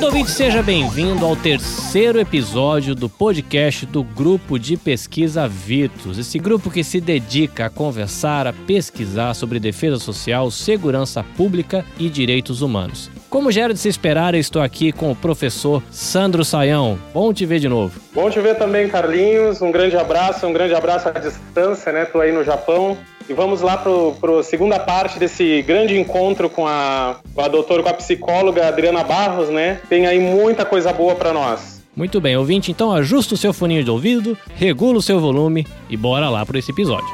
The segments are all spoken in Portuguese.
Querido ouvinte, seja bem-vindo ao terceiro episódio do podcast do Grupo de Pesquisa Virtus. Esse grupo que se dedica a conversar, a pesquisar sobre defesa social, segurança pública e direitos humanos. Como já era de se esperar, eu estou aqui com o professor Sandro Saião. Bom te ver de novo. Bom te ver também, Carlinhos. Um grande abraço, um grande abraço à distância, né? Tô aí no Japão. E vamos lá para a segunda parte desse grande encontro com a, com a doutora, com a psicóloga Adriana Barros, né? Tem aí muita coisa boa para nós. Muito bem, ouvinte, então ajusta o seu foninho de ouvido, regula o seu volume e bora lá para esse episódio.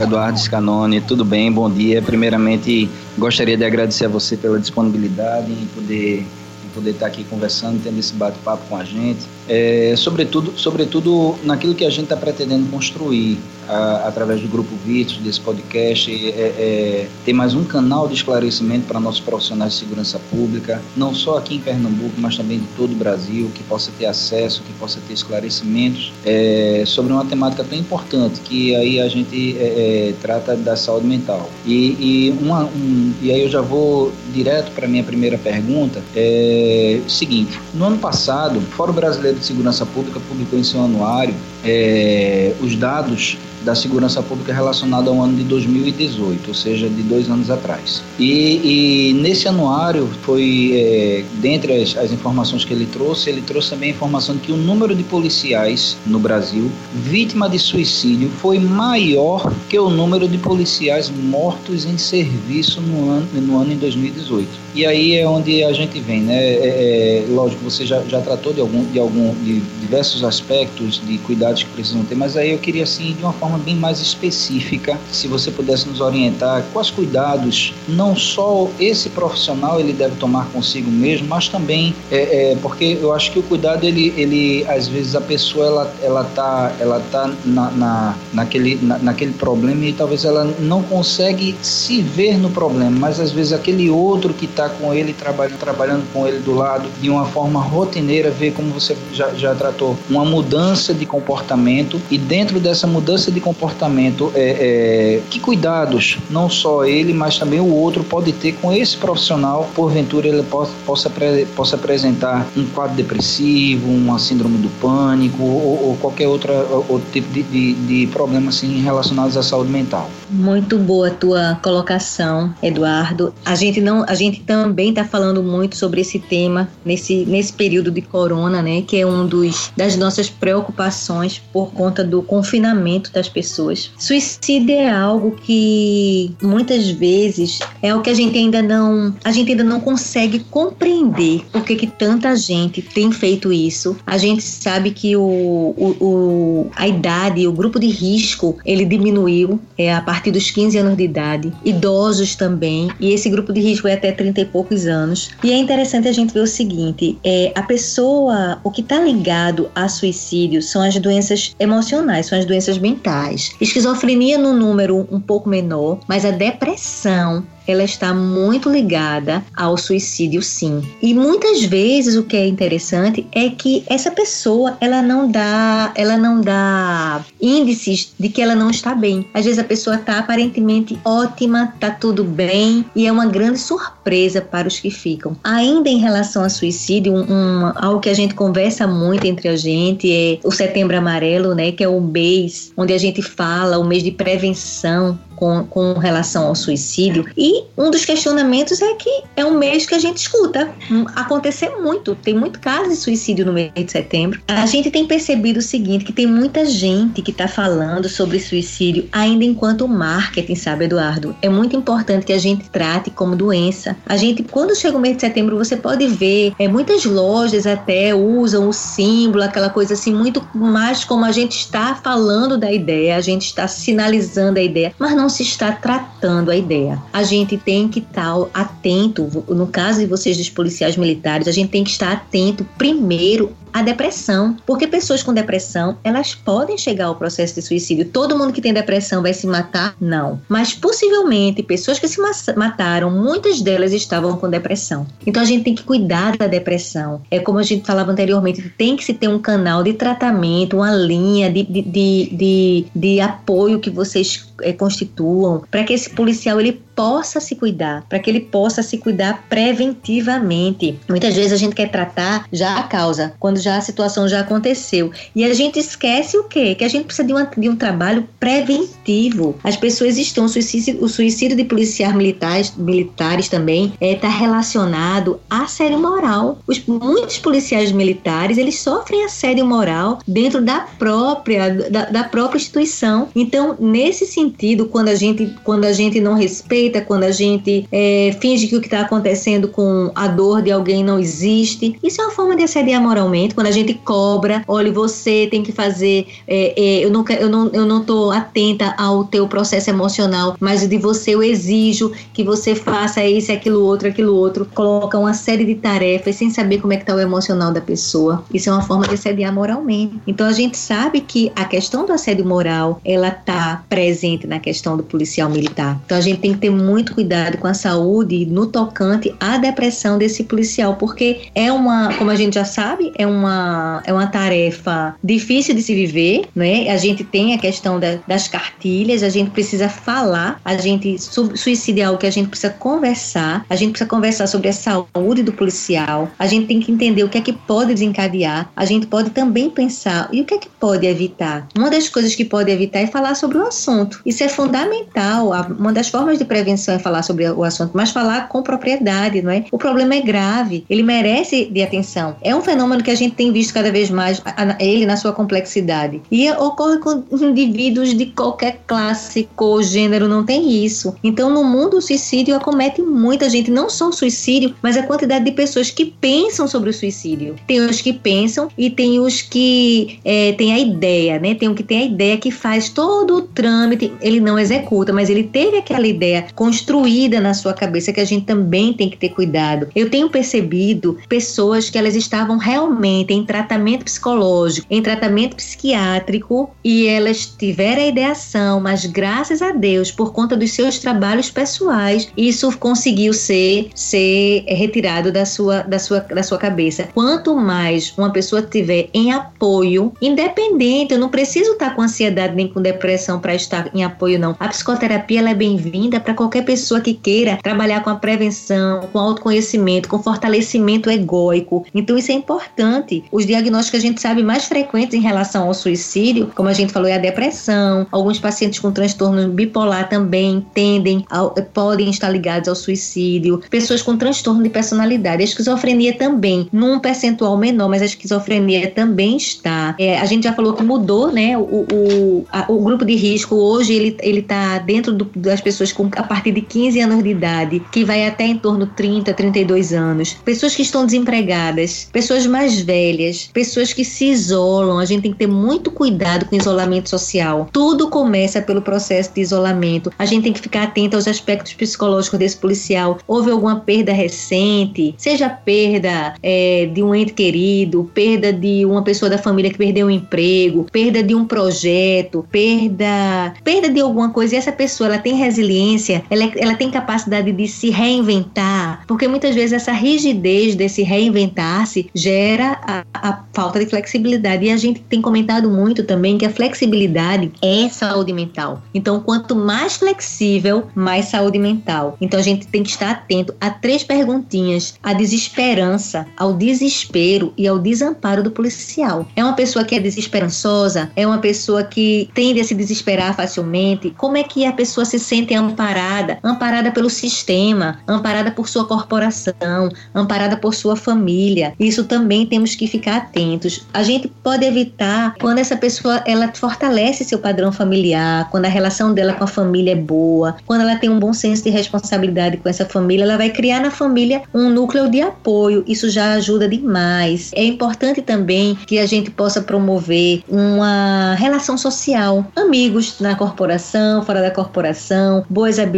Eduardo Scanoni, tudo bem? Bom dia. Primeiramente, gostaria de agradecer a você pela disponibilidade em poder, em poder estar aqui conversando, tendo esse bate-papo com a gente é, sobretudo, sobretudo naquilo que a gente está pretendendo construir a, através do Grupo Virtus, desse podcast, é, é, ter mais um canal de esclarecimento para nossos profissionais de segurança pública, não só aqui em Pernambuco, mas também de todo o Brasil, que possa ter acesso, que possa ter esclarecimentos é, sobre uma temática tão importante, que aí a gente é, é, trata da saúde mental. E, e, uma, um, e aí eu já vou direto para a minha primeira pergunta, é seguinte, no ano passado, o Fórum Brasileiro de Segurança Pública publicou em seu anuário é, os dados da segurança pública relacionado ao ano de 2018, ou seja, de dois anos atrás. E, e nesse anuário foi, é, dentre as, as, informações que ele trouxe, ele trouxe também a informação de que o número de policiais no Brasil vítima de suicídio foi maior que o número de policiais mortos em serviço no ano, no ano em 2018. E aí é onde a gente vem, né? É, é, lógico, você já, já tratou de algum, de algum, de diversos aspectos de cuidados que precisam ter, mas aí eu queria assim de uma forma forma bem mais específica, se você pudesse nos orientar quais cuidados não só esse profissional ele deve tomar consigo mesmo, mas também é, é, porque eu acho que o cuidado ele, ele às vezes a pessoa ela ela tá ela tá na, na naquele na, naquele problema e talvez ela não consegue se ver no problema, mas às vezes aquele outro que está com ele trabalhando trabalhando com ele do lado de uma forma rotineira vê como você já, já tratou uma mudança de comportamento e dentro dessa mudança de de comportamento, é, é, que cuidados não só ele, mas também o outro pode ter com esse profissional, porventura ele possa, possa, possa apresentar um quadro depressivo, uma síndrome do pânico ou, ou qualquer outra, outro tipo de, de, de problema assim, relacionados à saúde mental. Muito boa a tua colocação, Eduardo. A gente não, a gente também está falando muito sobre esse tema nesse, nesse período de corona, né, que é um dos das nossas preocupações por conta do confinamento das pessoas. Suicídio é algo que muitas vezes é o que a gente ainda não, a gente ainda não consegue compreender por que, que tanta gente tem feito isso. A gente sabe que o, o, o a idade, o grupo de risco, ele diminuiu é, a partir dos 15 anos de idade, idosos também, e esse grupo de risco é até 30 e poucos anos. E é interessante a gente ver o seguinte: é, a pessoa, o que está ligado a suicídio são as doenças emocionais, são as doenças mentais. Esquizofrenia no número um pouco menor, mas a depressão ela está muito ligada ao suicídio, sim. E muitas vezes o que é interessante é que essa pessoa ela não dá, ela não dá índices de que ela não está bem. Às vezes a pessoa está aparentemente ótima, está tudo bem e é uma grande surpresa para os que ficam. Ainda em relação ao suicídio, um, um, algo que a gente conversa muito entre a gente é o Setembro Amarelo, né, que é o mês onde a gente fala, o mês de prevenção com, com relação ao suicídio. E um dos questionamentos é que é um mês que a gente escuta acontecer muito. Tem muito caso de suicídio no mês de setembro. A gente tem percebido o seguinte, que tem muita gente que está falando sobre suicídio ainda enquanto marketing, sabe, Eduardo? É muito importante que a gente trate como doença. A gente, quando chega o mês de setembro, você pode ver, é, muitas lojas até usam o símbolo, aquela coisa assim, muito mais como a gente está falando da ideia, a gente está sinalizando a ideia, mas não não se está tratando a ideia. A gente tem que estar atento, no caso de vocês dos policiais militares, a gente tem que estar atento primeiro a depressão, porque pessoas com depressão, elas podem chegar ao processo de suicídio. Todo mundo que tem depressão vai se matar? Não. Mas possivelmente pessoas que se mataram, muitas delas estavam com depressão. Então a gente tem que cuidar da depressão. É como a gente falava anteriormente, tem que se ter um canal de tratamento, uma linha de, de, de, de, de apoio que vocês é, constituam, para que esse policial ele possa se cuidar, para que ele possa se cuidar preventivamente. Muitas vezes a gente quer tratar já a causa, quando já a situação já aconteceu. E a gente esquece o quê? Que a gente precisa de, uma, de um trabalho preventivo. As pessoas estão, o suicídio, o suicídio de policiais militares, militares também está é, tá relacionado a assédio moral. Os, muitos policiais militares, eles sofrem assédio moral dentro da própria, da, da própria instituição. Então, nesse sentido, quando a gente, quando a gente não respeita, quando a gente é, finge que o que está acontecendo com a dor de alguém não existe, isso é uma forma de assediar moralmente. Quando a gente cobra, olha, você tem que fazer, é, é, eu, não, eu, não, eu não tô atenta ao teu processo emocional, mas de você eu exijo que você faça isso, aquilo outro, aquilo outro. Coloca uma série de tarefas sem saber como é que está o emocional da pessoa. Isso é uma forma de assediar moralmente. Então a gente sabe que a questão do assédio moral, ela tá presente na questão do policial militar. Então a gente tem que ter muito cuidado com a saúde no tocante à depressão desse policial, porque é uma, como a gente já sabe, é uma, é uma tarefa difícil de se viver, né? A gente tem a questão da, das cartilhas, a gente precisa falar, a gente suicídio é algo que a gente precisa conversar, a gente precisa conversar sobre a saúde do policial, a gente tem que entender o que é que pode desencadear, a gente pode também pensar e o que é que pode evitar. Uma das coisas que pode evitar é falar sobre o assunto. Isso é fundamental. Uma das formas de prevenção é falar sobre o assunto, mas falar com propriedade, não é? O problema é grave, ele merece de atenção. É um fenômeno que a gente tem visto cada vez mais ele na sua complexidade. E ocorre com indivíduos de qualquer classe, cor, gênero, não tem isso. Então, no mundo, o suicídio acomete muita gente, não só o suicídio, mas a quantidade de pessoas que pensam sobre o suicídio. Tem os que pensam e tem os que é, têm a ideia, né? Tem um que tem a ideia que faz todo o trâmite, ele não executa, mas ele teve aquela ideia construída na sua cabeça que a gente também tem que ter cuidado. Eu tenho percebido pessoas que elas estavam realmente em tratamento psicológico, em tratamento psiquiátrico e elas tiveram a ideação, mas graças a Deus, por conta dos seus trabalhos pessoais, isso conseguiu ser ser retirado da sua da sua da sua cabeça. Quanto mais uma pessoa tiver em apoio, independente, eu não preciso estar com ansiedade nem com depressão para estar em apoio não. A psicoterapia ela é bem-vinda para qualquer pessoa que queira trabalhar com a prevenção, com autoconhecimento, com fortalecimento egóico. Então isso é importante. Os diagnósticos que a gente sabe mais frequentes em relação ao suicídio, como a gente falou, é a depressão. Alguns pacientes com transtorno bipolar também tendem, a, podem estar ligados ao suicídio. Pessoas com transtorno de personalidade. A esquizofrenia também, num percentual menor, mas a esquizofrenia também está. É, a gente já falou que mudou, né? O, o, a, o grupo de risco hoje ele ele está dentro do, das pessoas com a partir de 15 anos de idade, que vai até em torno de 30, 32 anos. Pessoas que estão desempregadas, pessoas mais velhas, pessoas que se isolam. A gente tem que ter muito cuidado com o isolamento social. Tudo começa pelo processo de isolamento. A gente tem que ficar atento aos aspectos psicológicos desse policial. Houve alguma perda recente, seja perda é, de um ente querido, perda de uma pessoa da família que perdeu um emprego, perda de um projeto, perda, perda de alguma coisa. E essa pessoa ela tem resiliência, ela, ela tem capacidade de se reinventar, porque muitas vezes essa rigidez desse reinventar-se gera a, a falta de flexibilidade. E a gente tem comentado muito também que a flexibilidade é saúde mental. Então, quanto mais flexível, mais saúde mental. Então, a gente tem que estar atento a três perguntinhas: a desesperança, ao desespero e ao desamparo do policial. É uma pessoa que é desesperançosa? É uma pessoa que tende a se desesperar facilmente? Como é que a pessoa se sente amparada? Amparada pelo sistema, amparada por sua corporação, amparada por sua família. Isso também temos que ficar atentos. A gente pode evitar quando essa pessoa ela fortalece seu padrão familiar, quando a relação dela com a família é boa, quando ela tem um bom senso de responsabilidade com essa família, ela vai criar na família um núcleo de apoio. Isso já ajuda demais. É importante também que a gente possa promover uma relação social, amigos na corporação, fora da corporação, boas habilidades,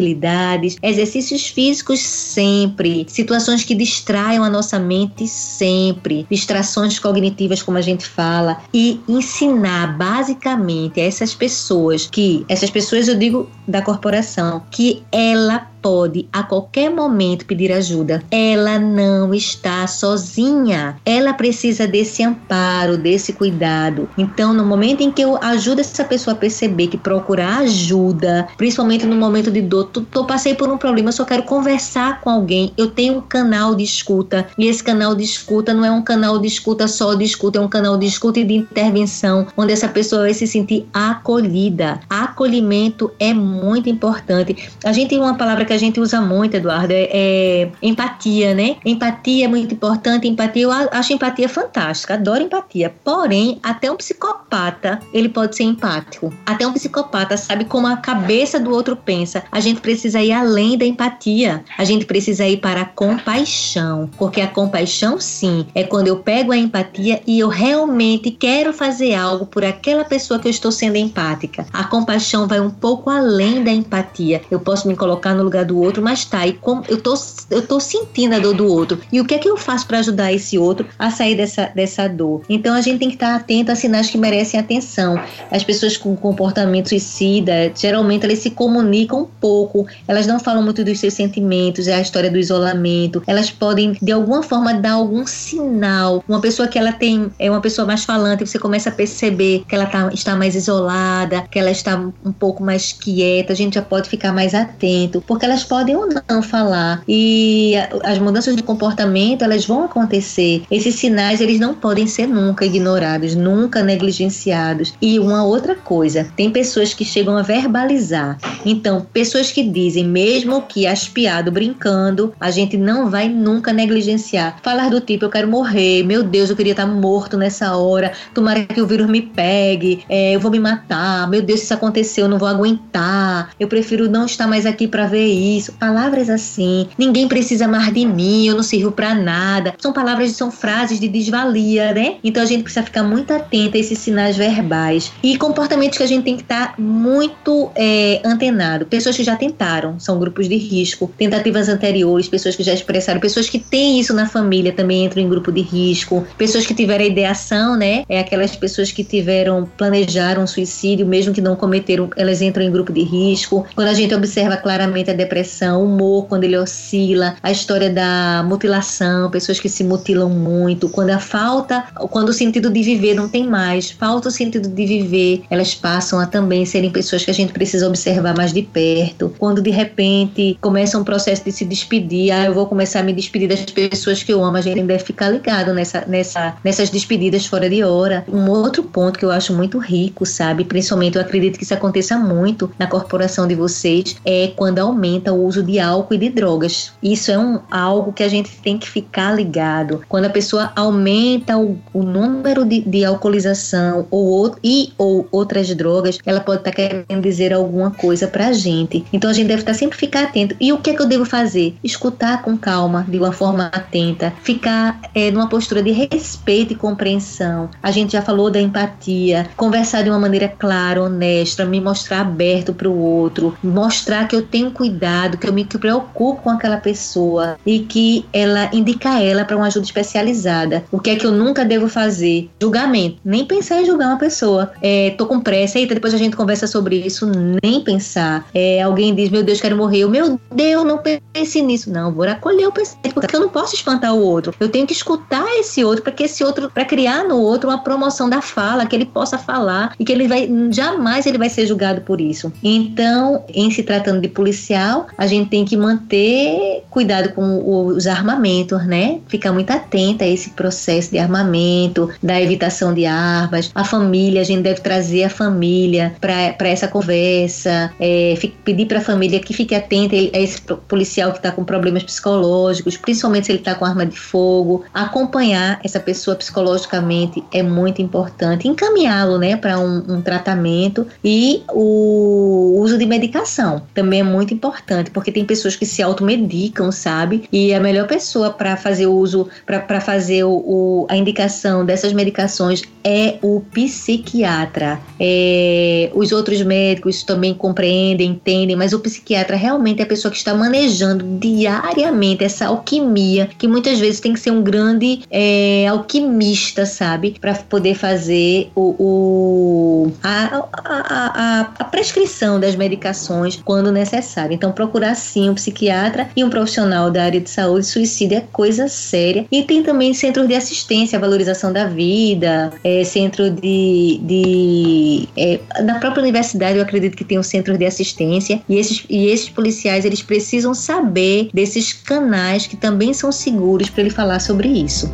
exercícios físicos sempre, situações que distraiam a nossa mente sempre, distrações cognitivas como a gente fala e ensinar basicamente a essas pessoas que essas pessoas eu digo da corporação que ela pode a qualquer momento pedir ajuda. Ela não está sozinha. Ela precisa desse amparo, desse cuidado. Então, no momento em que eu ajudo essa pessoa a perceber que procurar ajuda, principalmente no momento de dor, tô passei por um problema, eu só quero conversar com alguém. Eu tenho um canal de escuta e esse canal de escuta não é um canal de escuta só de escuta, é um canal de escuta e de intervenção, onde essa pessoa vai se sentir acolhida. Acolhimento é muito importante. A gente tem uma palavra que a gente usa muito, Eduardo, é, é empatia, né? Empatia é muito importante. Empatia, eu acho empatia fantástica, adoro empatia. Porém, até um psicopata, ele pode ser empático. Até um psicopata sabe como a cabeça do outro pensa. A gente precisa ir além da empatia. A gente precisa ir para a compaixão, porque a compaixão, sim, é quando eu pego a empatia e eu realmente quero fazer algo por aquela pessoa que eu estou sendo empática. A compaixão vai um pouco além da empatia. Eu posso me colocar no lugar do outro, mas tá, e como eu tô, eu tô sentindo a dor do outro. E o que é que eu faço para ajudar esse outro a sair dessa, dessa dor? Então a gente tem que estar atento a sinais que merecem atenção. As pessoas com comportamento suicida, geralmente elas se comunicam pouco, elas não falam muito dos seus sentimentos, é a história do isolamento. Elas podem de alguma forma dar algum sinal. Uma pessoa que ela tem é uma pessoa mais falante, você começa a perceber que ela tá, está mais isolada, que ela está um pouco mais quieta, a gente já pode ficar mais atento, porque elas podem ou não falar. E as mudanças de comportamento, elas vão acontecer. Esses sinais, eles não podem ser nunca ignorados, nunca negligenciados. E uma outra coisa, tem pessoas que chegam a verbalizar. Então, pessoas que dizem, mesmo que aspiado, brincando, a gente não vai nunca negligenciar. Falar do tipo, eu quero morrer, meu Deus, eu queria estar morto nessa hora, tomara que o vírus me pegue, é, eu vou me matar, meu Deus, se isso aconteceu, eu não vou aguentar, eu prefiro não estar mais aqui para ver isso. Palavras assim, ninguém precisa mais de mim, eu não sirvo para nada. São palavras, são frases de desvalia, né? Então a gente precisa ficar muito atento a esses sinais verbais e comportamentos que a gente tem que estar muito é, antenado. Pessoas que já tentaram, são grupos de risco, tentativas anteriores, pessoas que já expressaram, pessoas que têm isso na família também entram em grupo de risco, pessoas que tiveram ideação, né? É aquelas pessoas que tiveram, planejaram suicídio, mesmo que não cometeram, elas entram em grupo de risco. Quando a gente observa claramente a depressão, o humor, quando ele oscila, a história da mutilação, pessoas que se mutilam muito, quando a falta, quando o sentido de viver não tem mais, falta o sentido de viver, elas passam a também serem pessoas que a gente precisa observar mais de perto. Quando de repente começa um processo de se despedir, ah, eu vou começar a me despedir das pessoas que eu amo, a gente deve ficar ligado nessa, nessa, nessas despedidas fora de hora. Um outro ponto que eu acho muito rico, sabe? Principalmente eu acredito que isso aconteça muito na corporação de vocês, é quando aumenta o uso de álcool e de drogas. Isso é um, algo que a gente tem que ficar ligado. Quando a pessoa aumenta o, o número de, de alcoolização ou, e ou outras drogas, ela pode estar tá querendo dizer alguma coisa pra gente. Então a gente deve estar tá sempre ficar atento. E o que é que eu devo fazer? Escutar com calma, de uma forma atenta, ficar é, numa postura de respeito e compreensão. A gente já falou da empatia, conversar de uma maneira clara, honesta, me mostrar aberto para o outro, mostrar que eu tenho cuidado, que eu me preocupo com aquela pessoa e que ela indica ela para uma ajuda especializada. O que é que eu nunca devo fazer? Julgamento. Nem pensar em julgar uma pessoa. É, tô com pressa, eita, depois a gente conversa sobre isso. Nem pensar. É, alguém diz, meu Deus, quero morrer. Eu, meu Deus, não pense nisso. Não, vou acolher o pensamento, porque eu não posso espantar o outro. Eu tenho que escutar esse outro para que esse outro, para criar no outro uma promoção da fala, que ele possa falar e que ele vai, jamais ele vai ser julgado por isso. Então, em se tratando de policial, a gente tem que manter cuidado com os armamentos, né? Ficar muito atenta a esse processo de armamento, da evitação de armas. A família, a gente deve trazer a família para essa conversa, é, pedir para a família que fique atenta a esse policial que está com problemas psicológicos, principalmente se ele está com arma de fogo. Acompanhar essa pessoa psicologicamente é muito importante. Encaminhá-lo, né, para um, um tratamento e o uso de medicação também é muito importante, porque tem pessoas que se automedicam, sabe? E a melhor pessoa para fazer o uso, para fazer o, o, a indicação dessas medicações é o psiquiatra. É, os outros médicos também compreendem, entendem, mas o psiquiatra realmente é a pessoa que está manejando diariamente essa alquimia, que muitas vezes tem que ser um grande é, alquimista, sabe? Para poder fazer o, o a, a, a, a, prescrição das medicações quando necessário. Então, Então, procurar sim um psiquiatra e um profissional da área de saúde. Suicídio é coisa séria. E tem também centros de assistência, valorização da vida, é, centro de. de é, na própria universidade, eu acredito que tem um centro de assistência. E esses, e esses policiais, eles precisam saber desses canais que também são seguros para ele falar sobre isso.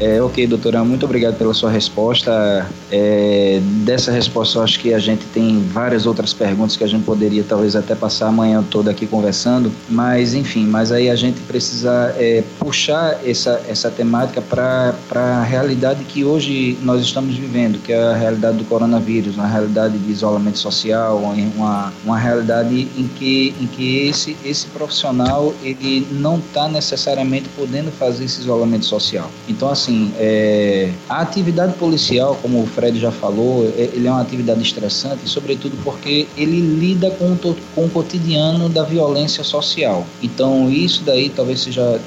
É, ok, doutora, muito obrigado pela sua resposta. É, dessa resposta, eu acho que a gente tem várias outras perguntas que a gente poderia talvez até passar a manhã toda aqui conversando, mas enfim, mas aí a gente precisa é, puxar essa, essa temática para a realidade que hoje nós estamos vivendo, que é a realidade do coronavírus, uma realidade de isolamento social, uma, uma realidade em que, em que esse, esse profissional ele não está necessariamente podendo fazer esse isolamento social. Então, assim, assim, é, a atividade policial, como o Fred já falou, é, ele é uma atividade estressante, sobretudo porque ele lida com, com o cotidiano da violência social. Então, isso daí talvez seja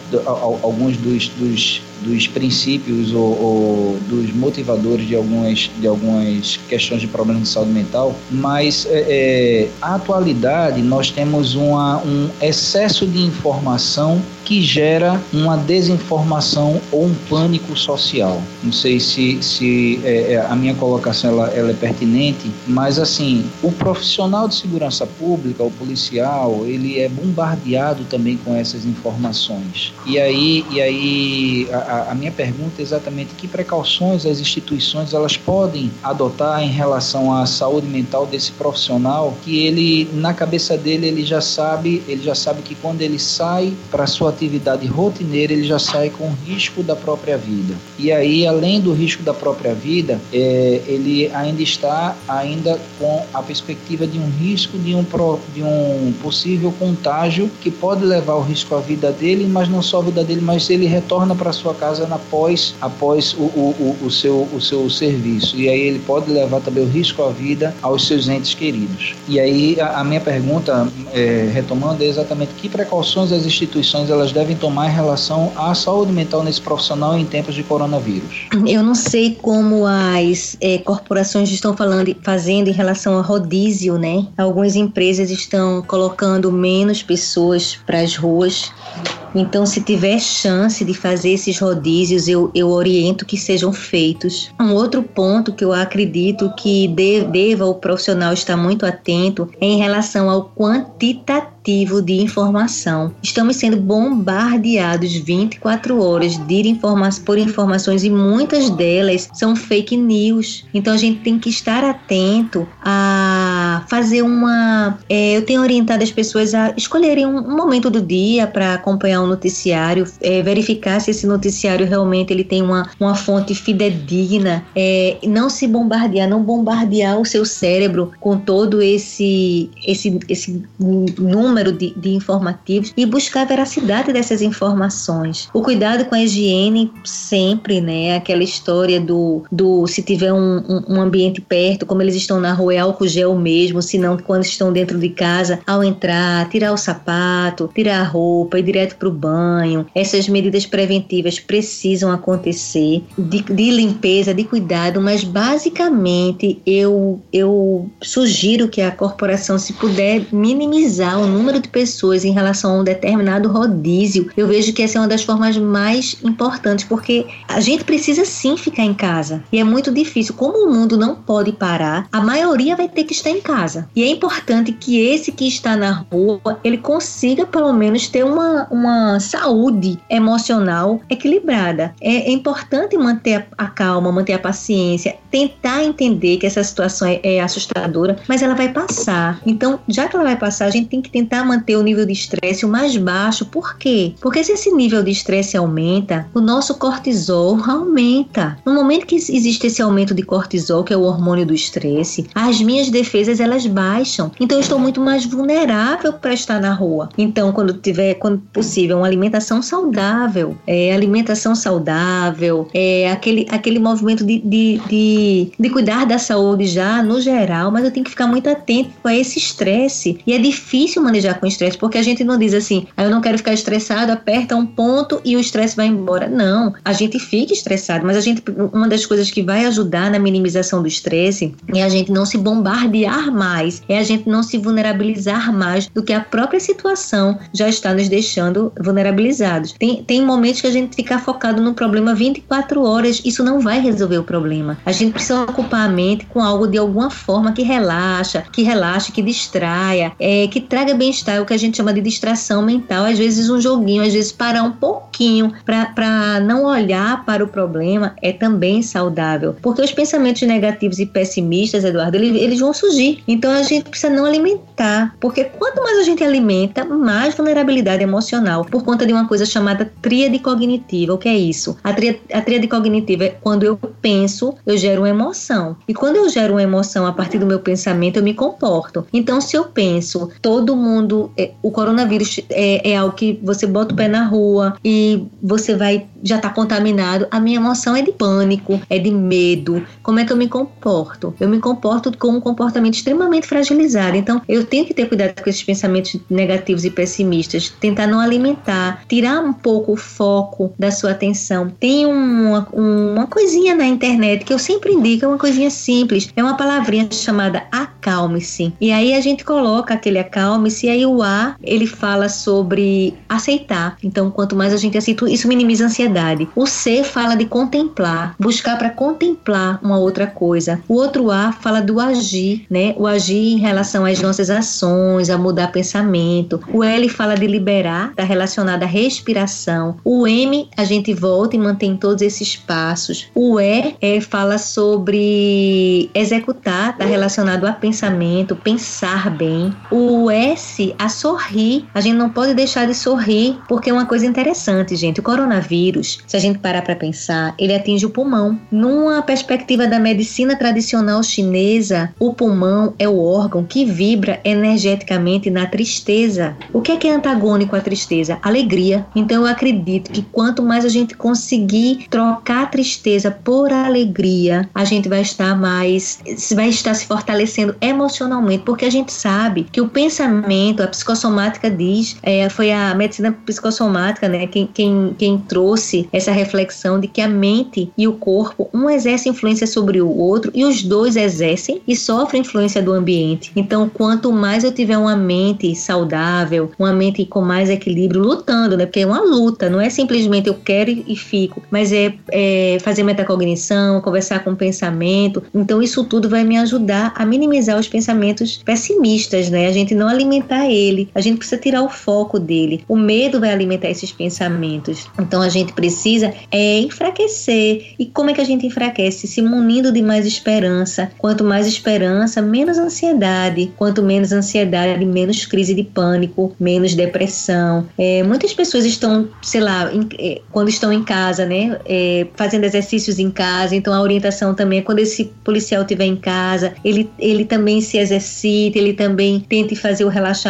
alguns dos, dos dos princípios ou, ou, dos motivadores de algumas, de algumas questões de problemas de saúde mental, mas é, é, a atualidade nós temos uma, um excesso de informação que gera uma desinformação ou um pânico social. Não sei se, se é, é, a minha colocação ela, ela é pertinente, mas assim, o profissional de segurança pública, o policial, ele é bombardeado também com essas informações. E aí, e aí a, a, minha pergunta é exatamente que precauções as instituições elas podem adotar em relação à saúde mental desse profissional que ele na cabeça dele ele já sabe ele já sabe que quando ele sai para sua atividade rotineira ele já sai com risco da própria vida e aí além do risco da própria vida é, ele ainda está ainda com a perspectiva de um risco de um de um possível contágio que pode levar o risco à vida dele mas não só a vida dele mas ele retorna para sua casa após, após o, o, o, seu, o seu serviço. E aí ele pode levar também o risco à vida aos seus entes queridos. E aí a, a minha pergunta, é, retomando, é exatamente que precauções as instituições elas devem tomar em relação à saúde mental nesse profissional em tempos de coronavírus? Eu não sei como as é, corporações estão falando, fazendo em relação ao rodízio, né? Algumas empresas estão colocando menos pessoas para as ruas então, se tiver chance de fazer esses rodízios, eu, eu oriento que sejam feitos. Um outro ponto que eu acredito que deva o profissional estar muito atento é em relação ao quantitativo de informação. Estamos sendo bombardeados 24 horas de informa por informações e muitas delas são fake news. Então a gente tem que estar atento a fazer uma. É, eu tenho orientado as pessoas a escolherem um, um momento do dia para acompanhar um noticiário, é, verificar se esse noticiário realmente ele tem uma, uma fonte fidedigna, é, não se bombardear, não bombardear o seu cérebro com todo esse esse esse número número de, de informativos e buscar a veracidade dessas informações. O cuidado com a higiene sempre, né? Aquela história do, do se tiver um, um, um ambiente perto, como eles estão na rua, é álcool gel mesmo, se não quando estão dentro de casa, ao entrar, tirar o sapato, tirar a roupa, ir direto para o banho. Essas medidas preventivas precisam acontecer de, de limpeza, de cuidado, mas basicamente eu, eu sugiro que a corporação, se puder minimizar o número número de pessoas em relação a um determinado rodízio, eu vejo que essa é uma das formas mais importantes, porque a gente precisa sim ficar em casa. E é muito difícil. Como o mundo não pode parar, a maioria vai ter que estar em casa. E é importante que esse que está na rua, ele consiga pelo menos ter uma, uma saúde emocional equilibrada. É, é importante manter a, a, calma, manter a paciência, tentar entender que essa situação é, é assustadora, mas ela vai passar. Então, já que ela vai passar, a gente tem que tentar tentar manter o nível de estresse o mais baixo. Por quê? Porque se esse nível de estresse aumenta, o nosso cortisol aumenta. No momento que existe esse aumento de cortisol, que é o hormônio do estresse, as minhas defesas elas baixam. Então eu estou muito mais vulnerável para estar na rua. Então, quando tiver, quando possível, uma alimentação saudável, é, alimentação saudável, é aquele, aquele movimento de, de, de, de cuidar da saúde já no geral, mas eu tenho que ficar muito atento a esse estresse. E é difícil manejar manejar com estresse, porque a gente não diz assim, ah, eu não quero ficar estressado, aperta um ponto e o estresse vai embora. Não, a gente fica estressado, mas a gente, uma das coisas que vai ajudar na minimização do estresse é a gente não se bombardear mais, é a gente não se vulnerabilizar mais do que a própria situação já está nos deixando vulnerabilizados. Tem, tem momentos que a gente fica focado no problema 24 horas, isso não vai resolver o problema. A gente precisa ocupar a mente com algo de alguma forma que relaxa, que relaxe, que distraia, é, que traga bem-estar, é o que a gente chama de distração mental. Às vezes um joguinho, às vezes parar um pouquinho para não olhar para o problema é também saudável. Porque os pensamentos negativos e pessimistas, Eduardo, eles, eles vão surgir. Então a gente precisa não alimentar. Porque quanto mais a gente alimenta, mais vulnerabilidade emocional. Por conta de uma coisa chamada tríade cognitiva. O que é isso? A tríade, a tríade cognitiva é quando eu penso, eu gero uma emoção. E quando eu gero uma emoção a partir do meu pensamento, eu me comporto. Então, se eu penso, todo mundo. É, o coronavírus é, é algo que você bota o pé na rua e você vai já está contaminado, a minha emoção é de pânico, é de medo. Como é que eu me comporto? Eu me comporto com um comportamento extremamente fragilizado. Então, eu tenho que ter cuidado com esses pensamentos negativos e pessimistas, tentar não alimentar, tirar um pouco o foco da sua atenção. Tem uma, uma coisinha na internet que eu sempre indico, é uma coisinha simples, é uma palavrinha chamada acalme-se. E aí a gente coloca aquele acalme-se, aí o A, ele fala sobre aceitar. Então, quanto mais a gente aceita, isso minimiza a ansiedade. O C fala de contemplar, buscar para contemplar uma outra coisa. O outro A fala do agir, né? O agir em relação às nossas ações, a mudar pensamento. O L fala de liberar, está relacionado à respiração. O M a gente volta e mantém todos esses passos. O E é, fala sobre executar, está relacionado a pensamento, pensar bem. O S a sorrir. A gente não pode deixar de sorrir porque é uma coisa interessante, gente. O coronavírus vírus, se a gente parar para pensar, ele atinge o pulmão. Numa perspectiva da medicina tradicional chinesa, o pulmão é o órgão que vibra energeticamente na tristeza. O que é que é antagônico à tristeza? Alegria. Então eu acredito que quanto mais a gente conseguir trocar a tristeza por alegria, a gente vai estar mais, vai estar se fortalecendo emocionalmente, porque a gente sabe que o pensamento, a psicossomática diz, é, foi a medicina psicossomática, né, quem, quem, quem trouxe essa reflexão de que a mente e o corpo, um exerce influência sobre o outro e os dois exercem e sofrem influência do ambiente. Então, quanto mais eu tiver uma mente saudável, uma mente com mais equilíbrio, lutando, né? Porque é uma luta, não é simplesmente eu quero e fico, mas é, é fazer metacognição, conversar com o pensamento. Então, isso tudo vai me ajudar a minimizar os pensamentos pessimistas, né? A gente não alimentar ele, a gente precisa tirar o foco dele. O medo vai alimentar esses pensamentos. Então, a gente gente precisa é enfraquecer. E como é que a gente enfraquece? Se munindo de mais esperança. Quanto mais esperança, menos ansiedade. Quanto menos ansiedade, menos crise de pânico, menos depressão. É, muitas pessoas estão, sei lá, em, é, quando estão em casa, né, é, fazendo exercícios em casa. Então a orientação também é quando esse policial estiver em casa, ele, ele também se exercita, ele também tente fazer o relaxamento.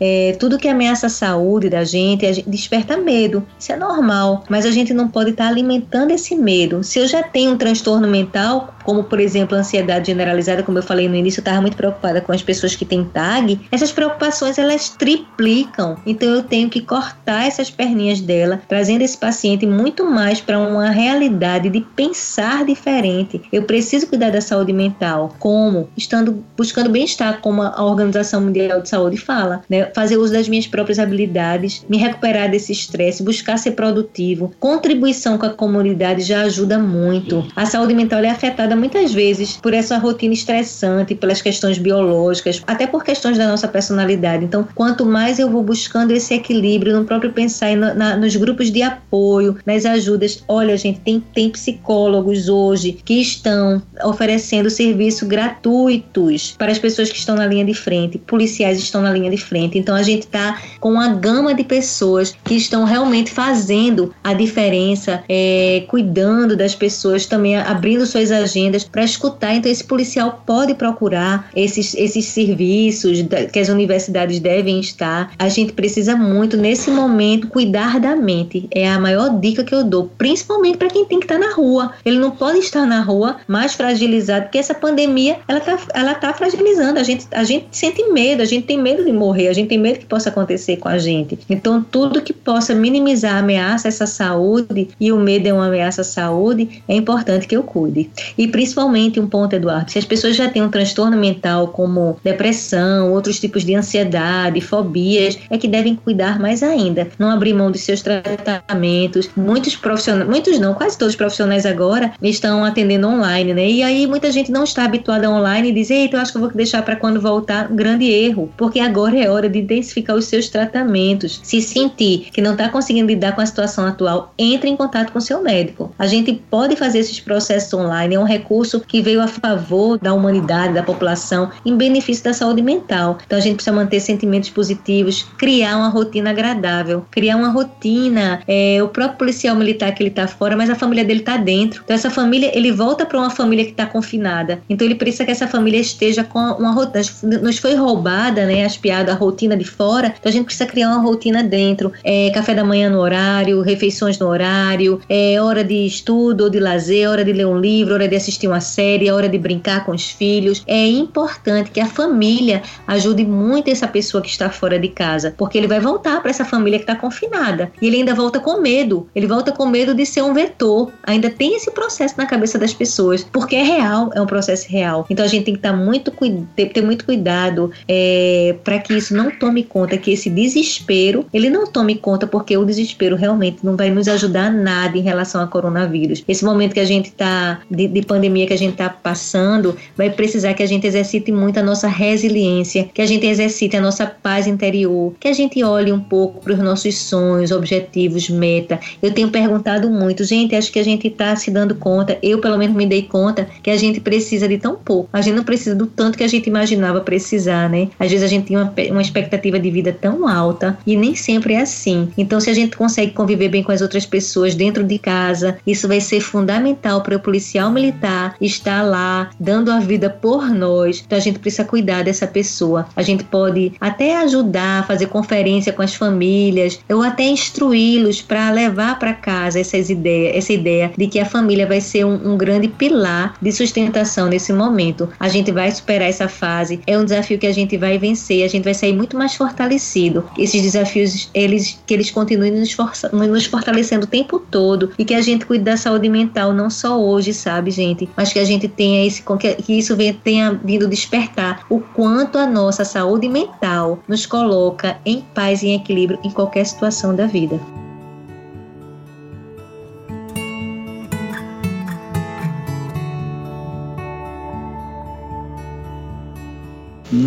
É, tudo que ameaça a saúde da gente, a gente desperta medo. Isso é normal normal, mas a gente não pode estar tá alimentando esse medo. Se eu já tenho um transtorno mental, como por exemplo ansiedade generalizada, como eu falei no início, eu estava muito preocupada com as pessoas que têm TAG, essas preocupações elas triplicam. Então eu tenho que cortar essas perninhas dela, trazendo esse paciente muito mais para uma realidade de pensar diferente. Eu preciso cuidar da saúde mental, como estando buscando bem-estar, como a Organização Mundial de Saúde fala, né? Fazer uso das minhas próprias habilidades, me recuperar desse estresse, buscar ser produtivo, contribuição com a comunidade já ajuda muito. A saúde mental é afetada muitas vezes por essa rotina estressante, pelas questões biológicas, até por questões da nossa personalidade. Então, quanto mais eu vou buscando esse equilíbrio no próprio pensar no, na, nos grupos de apoio, nas ajudas, olha, gente, tem, tem psicólogos hoje que estão oferecendo serviços gratuitos para as pessoas que estão na linha de frente, policiais estão na linha de frente. Então, a gente está com uma gama de pessoas que estão realmente fazendo a diferença, é, cuidando das pessoas, também abrindo suas agendas agendas para escutar. Então, esse policial pode procurar esses, esses serviços que as universidades devem estar. A gente precisa muito, nesse momento, cuidar da mente. É a maior dica que eu dou, principalmente para quem tem que estar tá na rua. Ele não pode estar na rua mais fragilizado, porque essa pandemia ela está ela tá fragilizando. A gente, a gente sente medo, a gente tem medo de morrer, a gente tem medo que possa acontecer com a gente. Então, tudo que possa minimizar a ameaça a essa saúde, e o medo é uma ameaça à saúde, é importante que eu cuide. E principalmente um ponto, Eduardo, se as pessoas já têm um transtorno mental como depressão, outros tipos de ansiedade, fobias, é que devem cuidar mais ainda. Não abrir mão dos seus tratamentos. Muitos profissionais, muitos não, quase todos os profissionais agora estão atendendo online, né? E aí muita gente não está habituada online e diz, eita, eu acho que eu vou deixar para quando voltar. Um grande erro, porque agora é hora de intensificar os seus tratamentos. Se sentir que não está conseguindo lidar com a situação atual, entre em contato com seu médico. A gente pode fazer esses processos online, é um recurso que veio a favor da humanidade, da população, em benefício da saúde mental. Então a gente precisa manter sentimentos positivos, criar uma rotina agradável, criar uma rotina. É, o próprio policial militar que ele está fora, mas a família dele está dentro. Então essa família, ele volta para uma família que está confinada. Então ele precisa que essa família esteja com uma rotina. Nos foi roubada, né, as piadas, a rotina de fora. Então a gente precisa criar uma rotina dentro. É, café da manhã no horário, refeições no horário, é hora de estudo ou de lazer, hora de ler um livro, hora de assistir uma série, hora de brincar com os filhos. É importante que a família ajude muito essa pessoa que está fora de casa, porque ele vai voltar para essa família que está confinada e ele ainda volta com medo. Ele volta com medo de ser um vetor. Ainda tem esse processo na cabeça das pessoas, porque é real, é um processo real. Então a gente tem que estar tá muito ter, muito cuidado é, para que isso não tome conta, que esse desespero ele não tome conta, porque o desespero realmente não vai nos ajudar nada em relação ao coronavírus. Esse momento que a gente está de, de, pandemia que a gente está passando, vai precisar que a gente exercite muito a nossa resiliência, que a gente exercite a nossa paz interior, que a gente olhe um pouco para os nossos sonhos, objetivos, meta. Eu tenho perguntado muito, gente, acho que a gente está se dando conta, eu pelo menos me dei conta que a gente precisa de tão pouco. A gente não precisa do tanto que a gente imaginava precisar, né? Às vezes a gente tem uma, uma expectativa de vida tão alta e nem sempre é assim. Então, se a gente consegue conviver bem com as outras pessoas dentro de casa, isso vai ser fundamental para o policial militar estar lá dando a vida por nós. Então, a gente precisa cuidar dessa pessoa. A gente pode até ajudar, fazer conferência com as famílias, ou até instruí-los para levar para casa essas ideias, essa ideia de que a família vai ser um, um grande pilar de sustentação nesse momento. A gente vai superar essa fase. É um desafio que a gente vai vencer. A gente vai sair muito mais fortalecido. Esses desafios, eles que eles continuem nos, nos fortalecendo o tempo todo e que a gente cuide da saúde mental não só hoje, sabe, gente, mas que a gente tenha esse que isso venha, tenha vindo despertar o quanto a nossa saúde mental nos coloca em paz e em equilíbrio em qualquer situação da vida.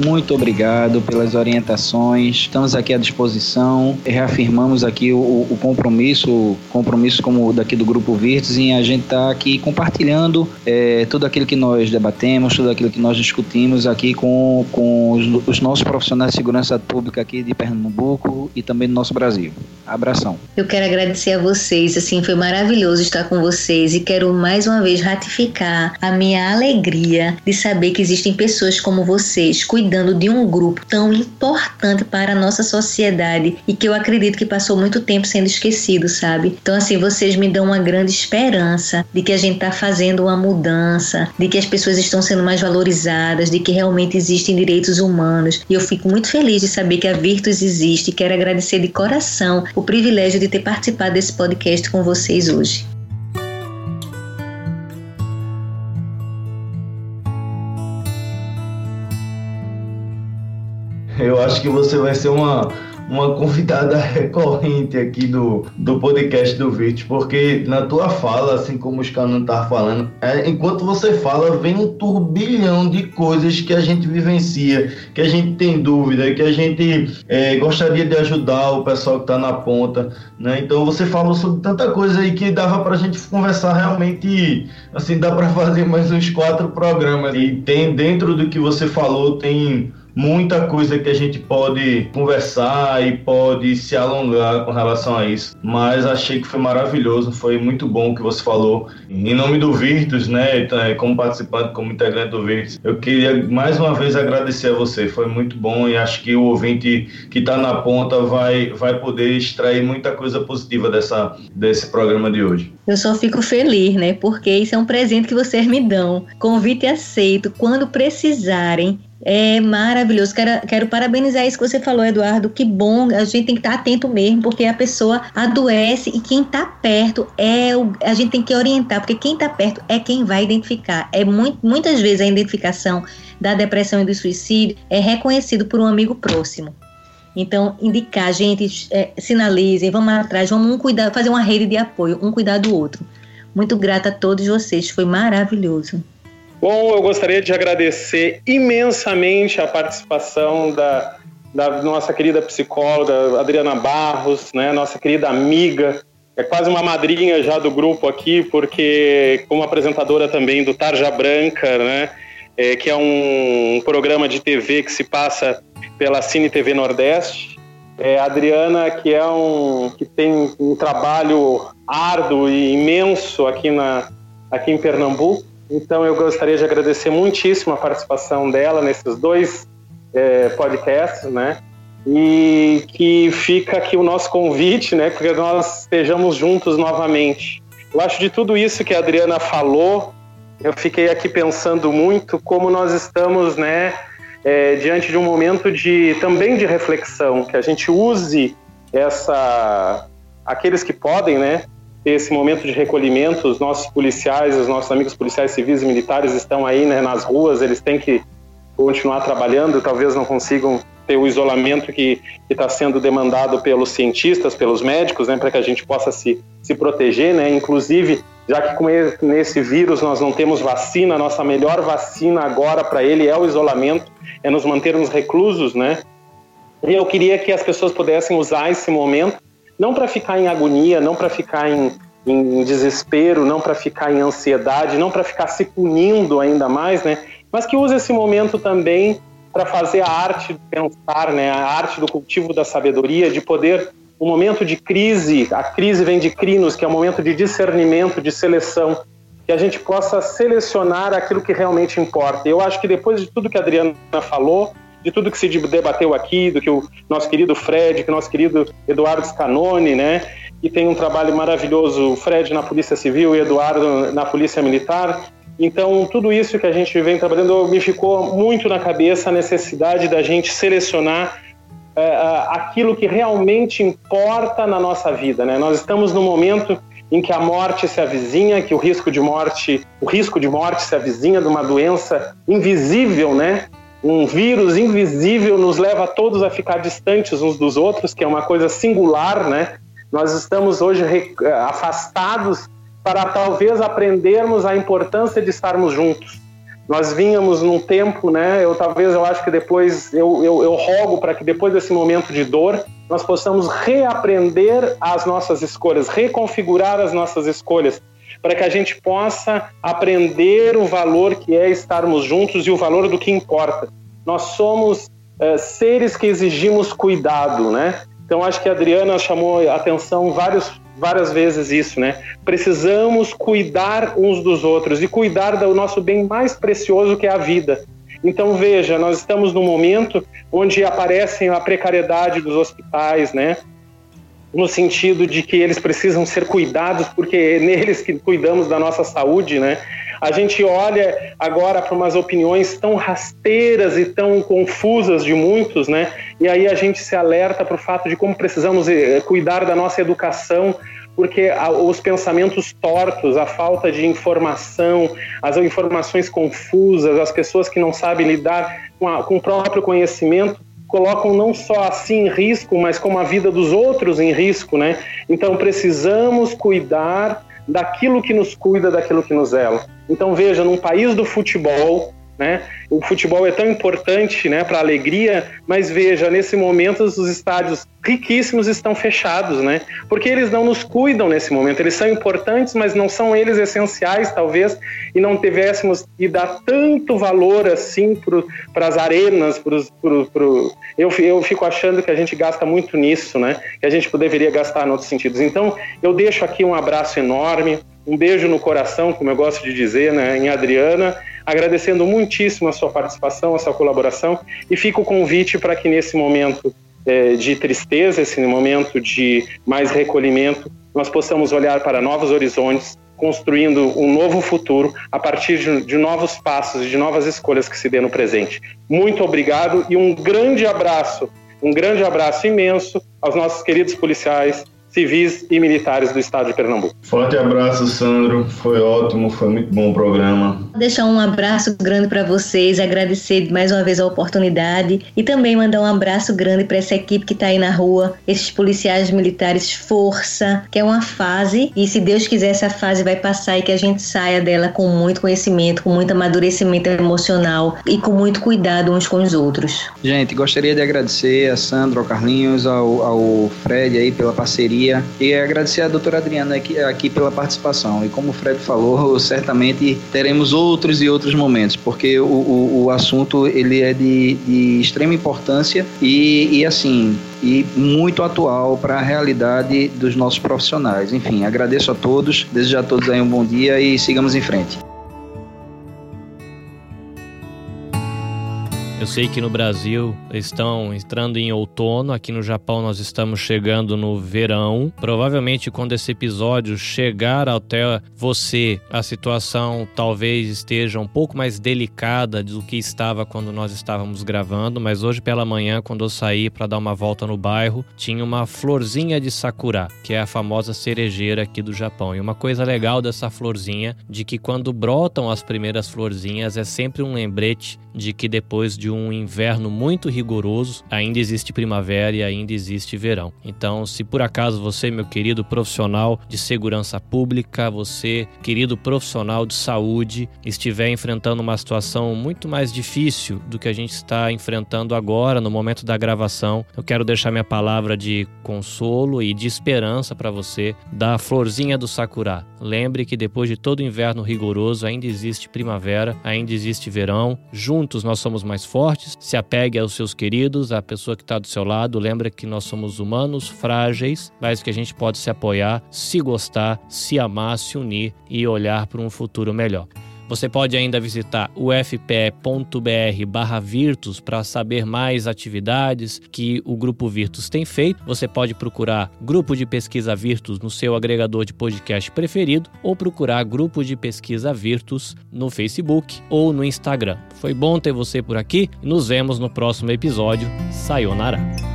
Muito obrigado pelas orientações. Estamos aqui à disposição. Reafirmamos aqui o, o compromisso, compromisso como daqui do Grupo Virtus, em a gente estar tá aqui compartilhando é, tudo aquilo que nós debatemos, tudo aquilo que nós discutimos aqui com, com os, os nossos profissionais de segurança pública aqui de Pernambuco e também do nosso Brasil. Abração. Eu quero agradecer a vocês, assim, foi maravilhoso estar com vocês e quero mais uma vez ratificar a minha alegria de saber que existem pessoas como vocês cuidando de um grupo tão importante para a nossa sociedade e que eu acredito que passou muito tempo sendo esquecido, sabe? Então, assim, vocês me dão uma grande esperança de que a gente está fazendo uma mudança, de que as pessoas estão sendo mais valorizadas, de que realmente existem direitos humanos. E eu fico muito feliz de saber que a Virtus existe e quero agradecer de coração o privilégio de ter participado desse podcast com vocês hoje. Eu acho que você vai ser uma, uma convidada recorrente aqui do, do podcast do Virt, porque na tua fala, assim como os caras não estavam falando, é, enquanto você fala, vem um turbilhão de coisas que a gente vivencia, que a gente tem dúvida, que a gente é, gostaria de ajudar o pessoal que está na ponta, né? Então você falou sobre tanta coisa aí que dava para a gente conversar realmente, assim, dá para fazer mais uns quatro programas. E tem dentro do que você falou, tem muita coisa que a gente pode conversar e pode se alongar com relação a isso. Mas achei que foi maravilhoso, foi muito bom o que você falou. Em nome do Virtus, né, então, é, como participante, como integrante do Virtus, eu queria mais uma vez agradecer a você. Foi muito bom e acho que o ouvinte que está na ponta vai, vai poder extrair muita coisa positiva dessa, desse programa de hoje. Eu só fico feliz, né? Porque isso é um presente que vocês me dão. Convite aceito. Quando precisarem, é maravilhoso. Quero, quero parabenizar isso que você falou, Eduardo. Que bom. A gente tem que estar atento mesmo, porque a pessoa adoece e quem está perto é o. A gente tem que orientar, porque quem está perto é quem vai identificar. É muito, muitas vezes a identificação da depressão e do suicídio é reconhecido por um amigo próximo. Então, indicar, gente, é, sinalizem, vamos atrás, vamos um cuidar, fazer uma rede de apoio, um cuidar do outro. Muito grata a todos vocês, foi maravilhoso. Bom, eu gostaria de agradecer imensamente a participação da, da nossa querida psicóloga Adriana Barros, né, nossa querida amiga, é quase uma madrinha já do grupo aqui, porque como apresentadora também do Tarja Branca, né, é, que é um, um programa de TV que se passa pela Cine TV Nordeste. É, Adriana, que é um que tem um trabalho árduo e imenso aqui na aqui em Pernambuco. Então eu gostaria de agradecer muitíssimo a participação dela nesses dois é, podcasts, né? E que fica aqui o nosso convite, né? Porque nós estejamos juntos novamente. Eu acho de tudo isso que a Adriana falou, eu fiquei aqui pensando muito como nós estamos, né? é, diante de um momento de também de reflexão, que a gente use essa aqueles que podem, né, esse momento de recolhimento, os nossos policiais, os nossos amigos policiais civis e militares estão aí, né, nas ruas, eles têm que continuar trabalhando, talvez não consigam ter o isolamento que está sendo demandado pelos cientistas, pelos médicos, né, para que a gente possa se, se proteger, né, inclusive já que com esse vírus nós não temos vacina, nossa melhor vacina agora para ele é o isolamento, é nos mantermos reclusos, né? E eu queria que as pessoas pudessem usar esse momento, não para ficar em agonia, não para ficar em, em desespero, não para ficar em ansiedade, não para ficar se punindo ainda mais, né? Mas que use esse momento também para fazer a arte de pensar, né? A arte do cultivo da sabedoria, de poder o momento de crise, a crise vem de crinos, que é o um momento de discernimento, de seleção, que a gente possa selecionar aquilo que realmente importa. Eu acho que depois de tudo que a Adriana falou, de tudo que se debateu aqui, do que o nosso querido Fred, que o nosso querido Eduardo Scanoni, né, que tem um trabalho maravilhoso, o Fred na Polícia Civil e Eduardo na Polícia Militar. Então, tudo isso que a gente vem trabalhando me ficou muito na cabeça a necessidade da gente selecionar é, aquilo que realmente importa na nossa vida. Né? Nós estamos no momento em que a morte se avizinha, que o risco de morte, o risco de morte se avizinha de uma doença invisível, né? Um vírus invisível nos leva todos a ficar distantes uns dos outros, que é uma coisa singular, né? Nós estamos hoje afastados para talvez aprendermos a importância de estarmos juntos nós vínhamos num tempo, né? Eu talvez eu acho que depois eu, eu, eu rogo para que depois desse momento de dor nós possamos reaprender as nossas escolhas, reconfigurar as nossas escolhas, para que a gente possa aprender o valor que é estarmos juntos e o valor do que importa. Nós somos é, seres que exigimos cuidado, né? Então acho que a Adriana chamou a atenção vários várias vezes isso, né? Precisamos cuidar uns dos outros e cuidar do nosso bem mais precioso que é a vida. Então veja, nós estamos num momento onde aparecem a precariedade dos hospitais, né? No sentido de que eles precisam ser cuidados, porque é neles que cuidamos da nossa saúde, né? A gente olha agora para umas opiniões tão rasteiras e tão confusas de muitos, né? E aí a gente se alerta para o fato de como precisamos eh, cuidar da nossa educação porque os pensamentos tortos, a falta de informação, as informações confusas, as pessoas que não sabem lidar com, a, com o próprio conhecimento, colocam não só assim em risco, mas como a vida dos outros em risco, né? Então precisamos cuidar daquilo que nos cuida, daquilo que nos ela. Então veja, num país do futebol, né? O futebol é tão importante, né, para a alegria, mas veja, nesse momento os estádios riquíssimos estão fechados, né? Porque eles não nos cuidam nesse momento. Eles são importantes, mas não são eles essenciais, talvez, e não tivéssemos que dar tanto valor assim para as arenas, pro, pro... Eu, eu fico achando que a gente gasta muito nisso, né? Que a gente deveria gastar em outros sentidos. Então, eu deixo aqui um abraço enorme, um beijo no coração, como eu gosto de dizer, né, em Adriana, agradecendo muitíssimo a sua participação, a sua colaboração, e fica o convite para que nesse momento é, de tristeza, esse momento de mais recolhimento, nós possamos olhar para novos horizontes, construindo um novo futuro a partir de, de novos passos e de novas escolhas que se dê no presente. Muito obrigado e um grande abraço, um grande abraço imenso aos nossos queridos policiais, civis e militares do estado de Pernambuco. Forte abraço, Sandro. Foi ótimo, foi muito bom o programa. Deixar um abraço grande para vocês, agradecer mais uma vez a oportunidade e também mandar um abraço grande para essa equipe que está aí na rua, esses policiais militares, força, que é uma fase e se Deus quiser essa fase vai passar e que a gente saia dela com muito conhecimento, com muito amadurecimento emocional e com muito cuidado uns com os outros. Gente, gostaria de agradecer a Sandro, ao Carlinhos, ao, ao Fred aí pela parceria e agradecer a doutora Adriana aqui, aqui pela participação. E como o Fred falou, certamente teremos outros e outros momentos, porque o, o, o assunto ele é de, de extrema importância e, e assim e muito atual para a realidade dos nossos profissionais. Enfim, agradeço a todos, desejo a todos aí um bom dia e sigamos em frente. Eu sei que no Brasil estão entrando em outono, aqui no Japão nós estamos chegando no verão. Provavelmente quando esse episódio chegar até você, a situação talvez esteja um pouco mais delicada do que estava quando nós estávamos gravando, mas hoje pela manhã, quando eu saí para dar uma volta no bairro, tinha uma florzinha de sakura, que é a famosa cerejeira aqui do Japão. E uma coisa legal dessa florzinha, de que quando brotam as primeiras florzinhas, é sempre um lembrete de que depois de um inverno muito rigoroso, ainda existe primavera e ainda existe verão. Então, se por acaso você, meu querido profissional de segurança pública, você, querido profissional de saúde, estiver enfrentando uma situação muito mais difícil do que a gente está enfrentando agora, no momento da gravação, eu quero deixar minha palavra de consolo e de esperança para você da florzinha do sakura. Lembre que depois de todo inverno rigoroso, ainda existe primavera, ainda existe verão. Juntos nós somos mais fortes fortes, se apegue aos seus queridos, à pessoa que está do seu lado. Lembra que nós somos humanos, frágeis, mas que a gente pode se apoiar, se gostar, se amar, se unir e olhar para um futuro melhor. Você pode ainda visitar ufpe.br/virtus para saber mais atividades que o Grupo Virtus tem feito. Você pode procurar Grupo de Pesquisa Virtus no seu agregador de podcast preferido ou procurar Grupo de Pesquisa Virtus no Facebook ou no Instagram. Foi bom ter você por aqui nos vemos no próximo episódio. Sayonara.